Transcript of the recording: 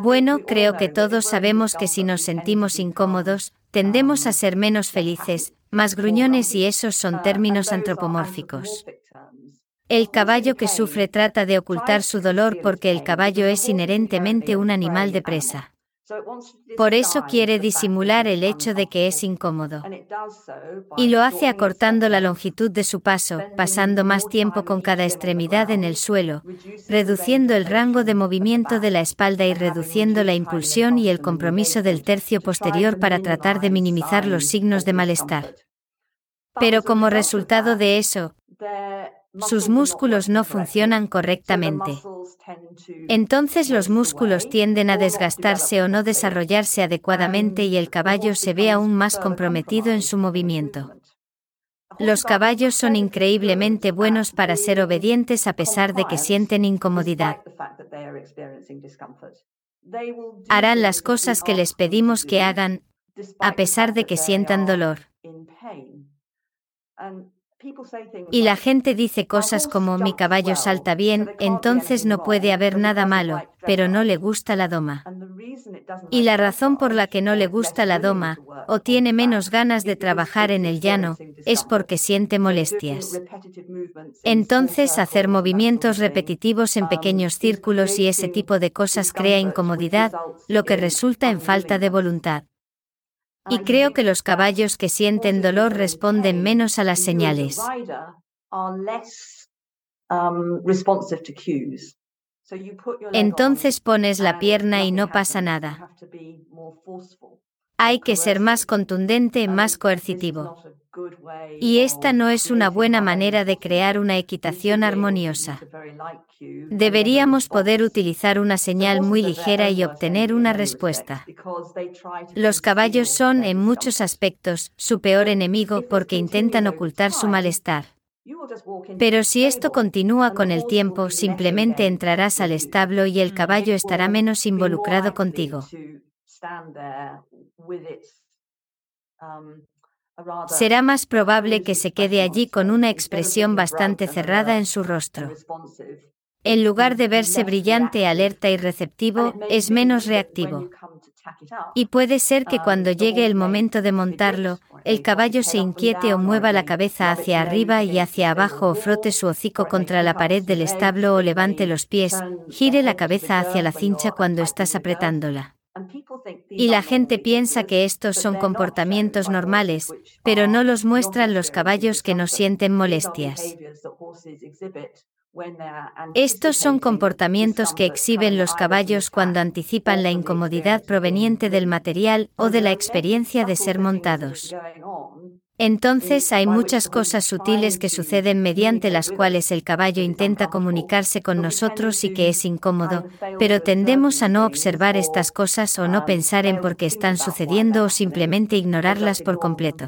Bueno, creo que todos sabemos que si nos sentimos incómodos, tendemos a ser menos felices, más gruñones y esos son términos antropomórficos. El caballo que sufre trata de ocultar su dolor porque el caballo es inherentemente un animal de presa. Por eso quiere disimular el hecho de que es incómodo. Y lo hace acortando la longitud de su paso, pasando más tiempo con cada extremidad en el suelo, reduciendo el rango de movimiento de la espalda y reduciendo la impulsión y el compromiso del tercio posterior para tratar de minimizar los signos de malestar. Pero como resultado de eso, sus músculos no funcionan correctamente. Entonces los músculos tienden a desgastarse o no desarrollarse adecuadamente y el caballo se ve aún más comprometido en su movimiento. Los caballos son increíblemente buenos para ser obedientes a pesar de que sienten incomodidad. Harán las cosas que les pedimos que hagan, a pesar de que sientan dolor. Y la gente dice cosas como mi caballo salta bien, entonces no puede haber nada malo, pero no le gusta la doma. Y la razón por la que no le gusta la doma, o tiene menos ganas de trabajar en el llano, es porque siente molestias. Entonces hacer movimientos repetitivos en pequeños círculos y ese tipo de cosas crea incomodidad, lo que resulta en falta de voluntad. Y creo que los caballos que sienten dolor responden menos a las señales. Entonces pones la pierna y no pasa nada. Hay que ser más contundente, más coercitivo. Y esta no es una buena manera de crear una equitación armoniosa. Deberíamos poder utilizar una señal muy ligera y obtener una respuesta. Los caballos son, en muchos aspectos, su peor enemigo porque intentan ocultar su malestar. Pero si esto continúa con el tiempo, simplemente entrarás al establo y el caballo estará menos involucrado contigo. Será más probable que se quede allí con una expresión bastante cerrada en su rostro. En lugar de verse brillante, alerta y receptivo, es menos reactivo. Y puede ser que cuando llegue el momento de montarlo, el caballo se inquiete o mueva la cabeza hacia arriba y hacia abajo o frote su hocico contra la pared del establo o levante los pies, gire la cabeza hacia la cincha cuando estás apretándola. Y la gente piensa que estos son comportamientos normales, pero no los muestran los caballos que no sienten molestias. Estos son comportamientos que exhiben los caballos cuando anticipan la incomodidad proveniente del material o de la experiencia de ser montados. Entonces hay muchas cosas sutiles que suceden mediante las cuales el caballo intenta comunicarse con nosotros y que es incómodo, pero tendemos a no observar estas cosas o no pensar en por qué están sucediendo o simplemente ignorarlas por completo.